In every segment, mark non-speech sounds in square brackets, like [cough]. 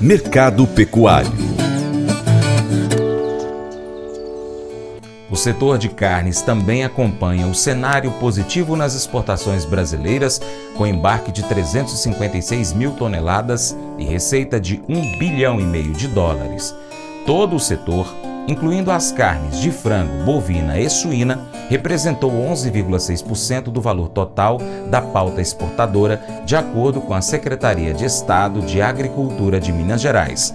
Mercado Pecuário O setor de carnes também acompanha o cenário positivo nas exportações brasileiras, com embarque de 356 mil toneladas e receita de 1 bilhão e meio de dólares. Todo o setor incluindo as carnes de frango, bovina e suína, representou 11,6% do valor total da pauta exportadora, de acordo com a Secretaria de Estado de Agricultura de Minas Gerais.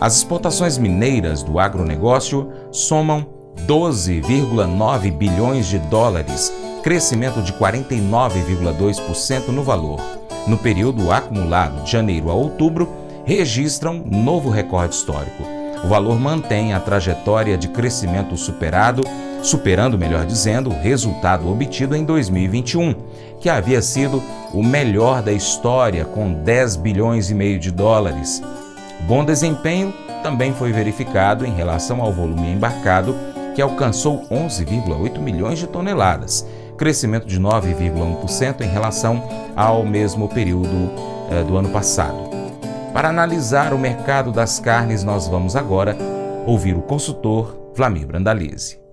As exportações mineiras do agronegócio somam 12,9 bilhões de dólares, crescimento de 49,2% no valor. No período acumulado de janeiro a outubro, registram novo recorde histórico. O valor mantém a trajetória de crescimento superado, superando, melhor dizendo, o resultado obtido em 2021, que havia sido o melhor da história com 10 bilhões e meio de dólares. Bom desempenho também foi verificado em relação ao volume embarcado, que alcançou 11,8 milhões de toneladas, crescimento de 9,1% em relação ao mesmo período eh, do ano passado. Para analisar o mercado das carnes, nós vamos agora ouvir o consultor Flamir Brandalize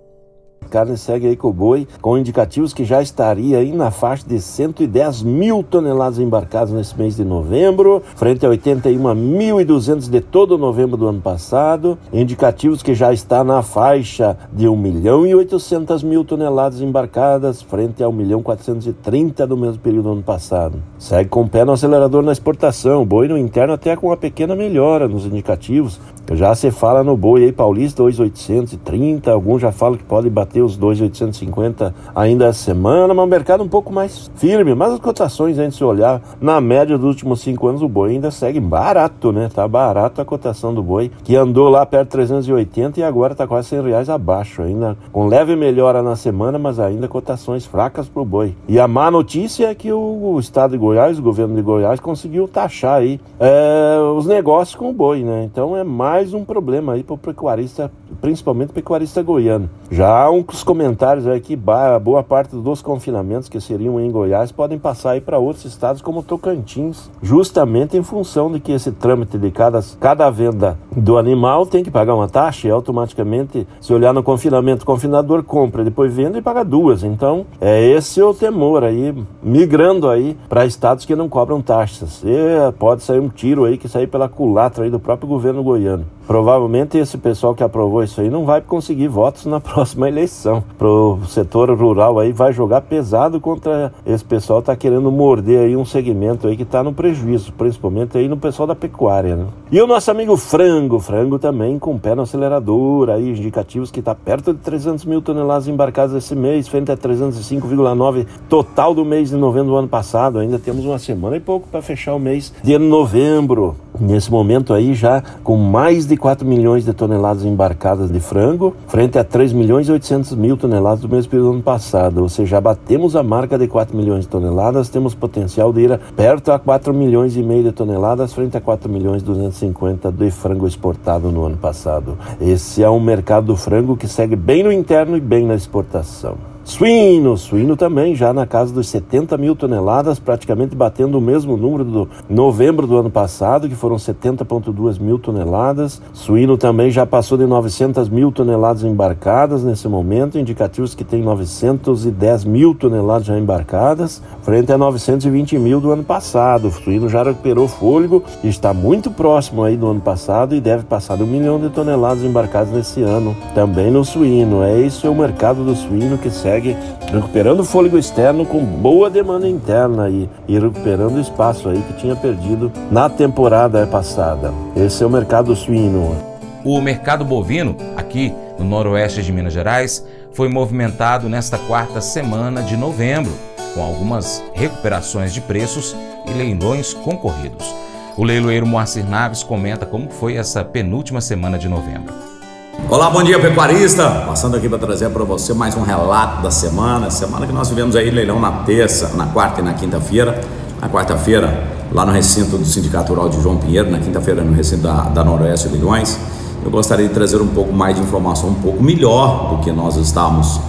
carne segue aí com o boi, com indicativos que já estaria aí na faixa de 110 mil toneladas embarcadas nesse mês de novembro, frente a 81.200 de todo novembro do ano passado, indicativos que já está na faixa de 1 milhão e 800 mil toneladas embarcadas, frente a 1 milhão 430 do mesmo período do ano passado. Segue com o pé no acelerador na exportação, o boi no interno até com uma pequena melhora nos indicativos, já se fala no boi aí paulista 2,830, alguns já falam que pode bater os 2,850 ainda essa semana, mas o mercado um pouco mais firme. Mas as cotações, a gente se olhar na média dos últimos cinco anos, o boi ainda segue barato, né? Tá barato a cotação do boi, que andou lá perto de 380 e agora tá quase 100 reais abaixo, ainda com leve melhora na semana, mas ainda cotações fracas pro boi. E a má notícia é que o, estado de Goiás, o governo de Goiás, conseguiu taxar aí é, os negócios com o boi, né? Então é mais um problema aí para o pecuarista, principalmente o pecuarista goiano. Já há uns comentários que boa parte dos confinamentos que seriam em Goiás podem passar aí para outros estados como Tocantins, justamente em função de que esse trâmite de cada, cada venda do animal tem que pagar uma taxa e automaticamente, se olhar no confinamento, o confinador compra, depois vende e paga duas. Então, é esse o temor aí, migrando aí para estados que não cobram taxas. E pode sair um tiro aí que sair pela culatra aí do próprio governo goiano. Provavelmente esse pessoal que aprovou isso aí não vai conseguir votos na [laughs] próxima eleição. Pro setor rural aí vai jogar pesado contra esse pessoal tá querendo morder aí um segmento aí que está no prejuízo, principalmente aí no pessoal da pecuária, né? E o nosso amigo frango, frango também com pé no acelerador, aí indicativos que está perto de 300 mil toneladas embarcadas esse mês, frente a 305,9 total do mês de novembro do ano passado. Ainda temos uma semana e pouco para fechar o mês de novembro. Nesse momento aí já com mais de de 4 milhões de toneladas embarcadas de frango, frente a 3 milhões e 800 mil toneladas do mesmo período do ano passado. Ou seja, já batemos a marca de 4 milhões de toneladas, temos potencial de ir perto a 4 milhões e meio de toneladas, frente a 4 milhões e 250 de frango exportado no ano passado. Esse é um mercado do frango que segue bem no interno e bem na exportação. Suíno, suíno também já na casa dos 70 mil toneladas, praticamente batendo o mesmo número do novembro do ano passado, que foram 70,2 mil toneladas. Suíno também já passou de 900 mil toneladas embarcadas nesse momento, indicativos que tem 910 mil toneladas já embarcadas, frente a 920 mil do ano passado. O suíno já recuperou fôlego e está muito próximo aí do ano passado e deve passar de um milhão de toneladas embarcadas nesse ano. Também no suíno, é isso é o mercado do suíno que serve segue recuperando o fôlego externo com boa demanda interna e, e recuperando o espaço aí que tinha perdido na temporada passada. Esse é o mercado suíno. O mercado bovino, aqui no noroeste de Minas Gerais, foi movimentado nesta quarta semana de novembro, com algumas recuperações de preços e leilões concorridos. O leiloeiro Moacir Naves comenta como foi essa penúltima semana de novembro. Olá, bom dia pecuarista. Passando aqui para trazer para você mais um relato da semana. Semana que nós tivemos aí leilão na terça, na quarta e na quinta-feira. Na quarta-feira, lá no recinto do Sindicato Rural de João Pinheiro, na quinta-feira no recinto da, da Noroeste Leilões. Eu gostaria de trazer um pouco mais de informação, um pouco melhor do que nós estávamos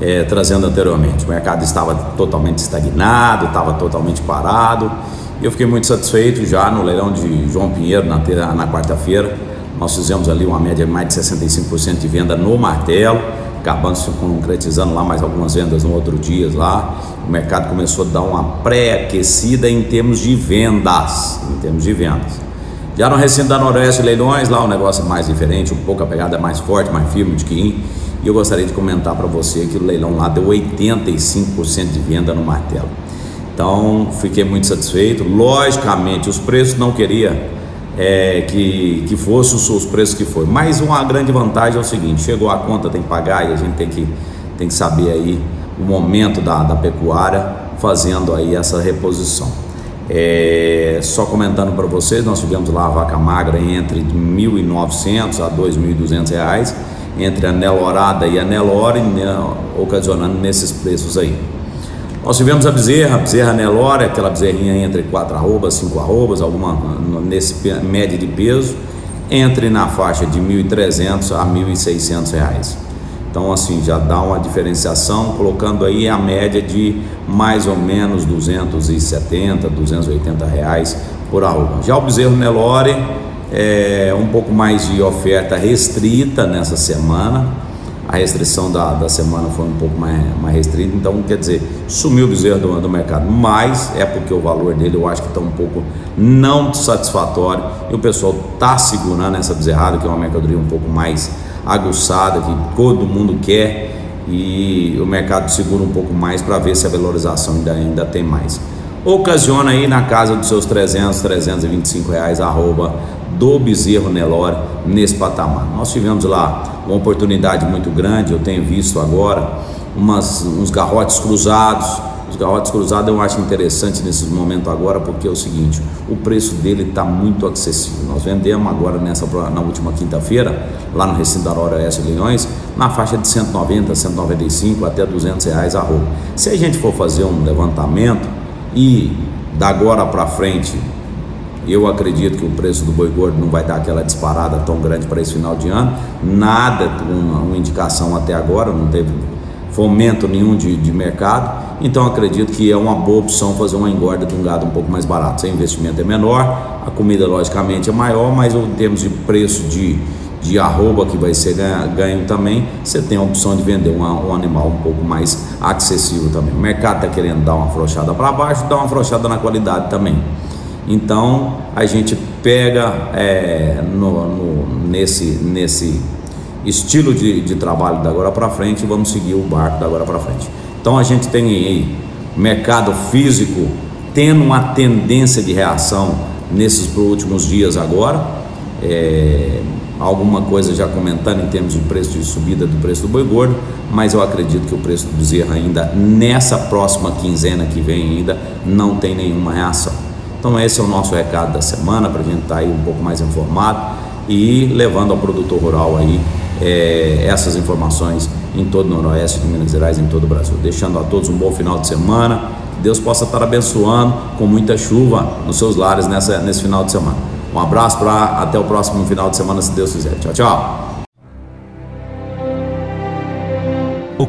é, trazendo anteriormente. O mercado estava totalmente estagnado, estava totalmente parado E eu fiquei muito satisfeito já no leilão de João Pinheiro na, na quarta-feira. Nós fizemos ali uma média de mais de 65% de venda no martelo, acabando se concretizando lá mais algumas vendas no outro dia lá. O mercado começou a dar uma pré-aquecida em termos de vendas, em termos de vendas. Já no recinto da Noroeste Leilões, lá o negócio é mais diferente, um pouco a pegada é mais forte, mais firme de que e eu gostaria de comentar para você que o leilão lá deu 85% de venda no martelo. Então, fiquei muito satisfeito. Logicamente, os preços não queria é, que, que fosse os preços que foi. Mas uma grande vantagem é o seguinte: chegou a conta, tem que pagar e a gente tem que, tem que saber aí o momento da, da pecuária fazendo aí essa reposição. É, só comentando para vocês, nós tivemos lá a vaca magra entre R$ 1.900 a R$ 2.200 entre a Nelorada e a Nelore, né, ocasionando nesses preços aí. Nós tivemos a bezerra, a bezerra Nelore, aquela bezerrinha entre 4 arrobas, 5 arrobas, alguma nesse média de peso, entre na faixa de 1.300 a 1.600 reais. Então assim já dá uma diferenciação, colocando aí a média de mais ou menos 270, 280 reais por arroba. Já o bezerro Nelore é, um pouco mais de oferta restrita nessa semana. A restrição da, da semana foi um pouco mais, mais restrita, então quer dizer, sumiu o bezerro do, do mercado, mas é porque o valor dele eu acho que está um pouco não satisfatório e o pessoal está segurando essa bezerrada, que é uma mercadoria um pouco mais aguçada, que todo mundo quer e o mercado segura um pouco mais para ver se a valorização ainda, ainda tem mais. Ocasiona aí na casa dos seus 300, 325 reais, arroba do Bezerro Nelore nesse patamar. Nós tivemos lá uma oportunidade muito grande, eu tenho visto agora umas, uns garrotes cruzados. Os garrotes cruzados eu acho interessante nesse momento agora, porque é o seguinte, o preço dele está muito acessível. Nós vendemos agora nessa, na última quinta-feira, lá no recinto da Aurora S. Leões, na faixa de 190, 195 até 200 reais a roupa. Se a gente for fazer um levantamento e da agora para frente eu acredito que o preço do boi gordo não vai dar aquela disparada tão grande para esse final de ano. Nada, uma, uma indicação até agora, não teve fomento nenhum de, de, mercado. Então acredito que é uma boa opção fazer uma engorda de um gado um pouco mais barato. Sem investimento é menor, a comida logicamente é maior, mas em termos de preço de, de arroba que vai ser ganho, ganho também, você tem a opção de vender uma, um animal um pouco mais acessível também. O mercado está querendo dar uma afrouxada para baixo, dá uma afrouxada na qualidade também. Então a gente pega é, no, no, nesse, nesse estilo de, de trabalho da agora para frente e vamos seguir o barco da agora para frente. Então a gente tem aí mercado físico tendo uma tendência de reação nesses últimos dias agora. É, alguma coisa já comentando em termos de preço de subida do preço do boi gordo, mas eu acredito que o preço do bezerro ainda nessa próxima quinzena que vem ainda não tem nenhuma reação. Então esse é o nosso recado da semana para a gente estar tá aí um pouco mais informado e levando ao produtor rural aí é, essas informações em todo o Noroeste de Minas Gerais, em todo o Brasil. Deixando a todos um bom final de semana. Que Deus possa estar abençoando com muita chuva nos seus lares nessa, nesse final de semana. Um abraço para até o próximo final de semana, se Deus quiser. Tchau, tchau.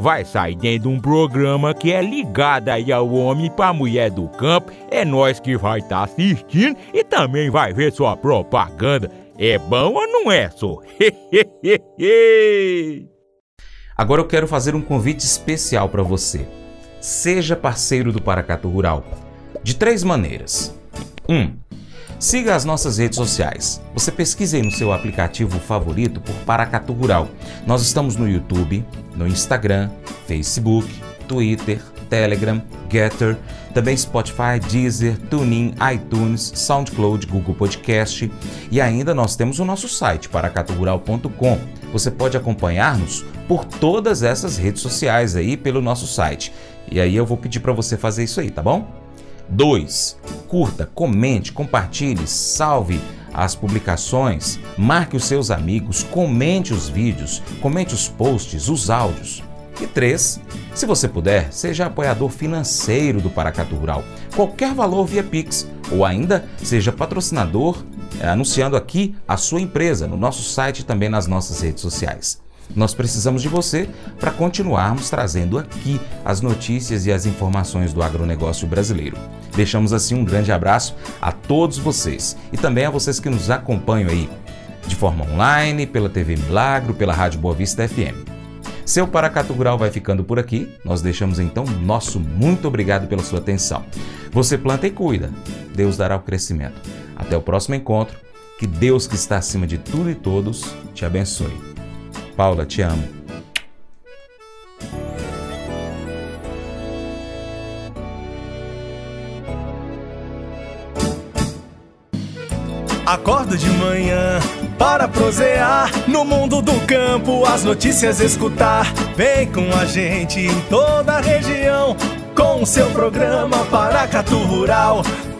vai sair dentro de um programa que é ligado aí ao homem para mulher do campo. É nós que vai estar tá assistindo e também vai ver sua propaganda. É bom ou não é, só? [laughs] Agora eu quero fazer um convite especial para você. Seja parceiro do Paracato Rural. De três maneiras. 1. Um, siga as nossas redes sociais. Você pesquise aí no seu aplicativo favorito por Paracatu Rural. Nós estamos no YouTube, no Instagram, Facebook, Twitter, Telegram, Getter, também Spotify, Deezer, TuneIn, iTunes, SoundCloud, Google Podcast e ainda nós temos o nosso site paracaturural.com. Você pode acompanhar-nos por todas essas redes sociais aí pelo nosso site. E aí eu vou pedir para você fazer isso aí, tá bom? 2. Curta, comente, compartilhe, salve as publicações, marque os seus amigos, comente os vídeos, comente os posts, os áudios. E 3. Se você puder, seja apoiador financeiro do Paracatu Rural, qualquer valor via Pix, ou ainda seja patrocinador, é, anunciando aqui a sua empresa no nosso site e também nas nossas redes sociais. Nós precisamos de você para continuarmos trazendo aqui as notícias e as informações do agronegócio brasileiro. Deixamos assim um grande abraço a todos vocês e também a vocês que nos acompanham aí de forma online, pela TV Milagro, pela Rádio Boa Vista FM. Seu Paracatu Rural vai ficando por aqui. Nós deixamos então nosso muito obrigado pela sua atenção. Você planta e cuida. Deus dará o crescimento. Até o próximo encontro. Que Deus que está acima de tudo e todos te abençoe. Paula, te amo. Acordo de manhã para prosear no mundo do campo, as notícias escutar. Vem com a gente em toda a região com o seu programa Paracatu Rural.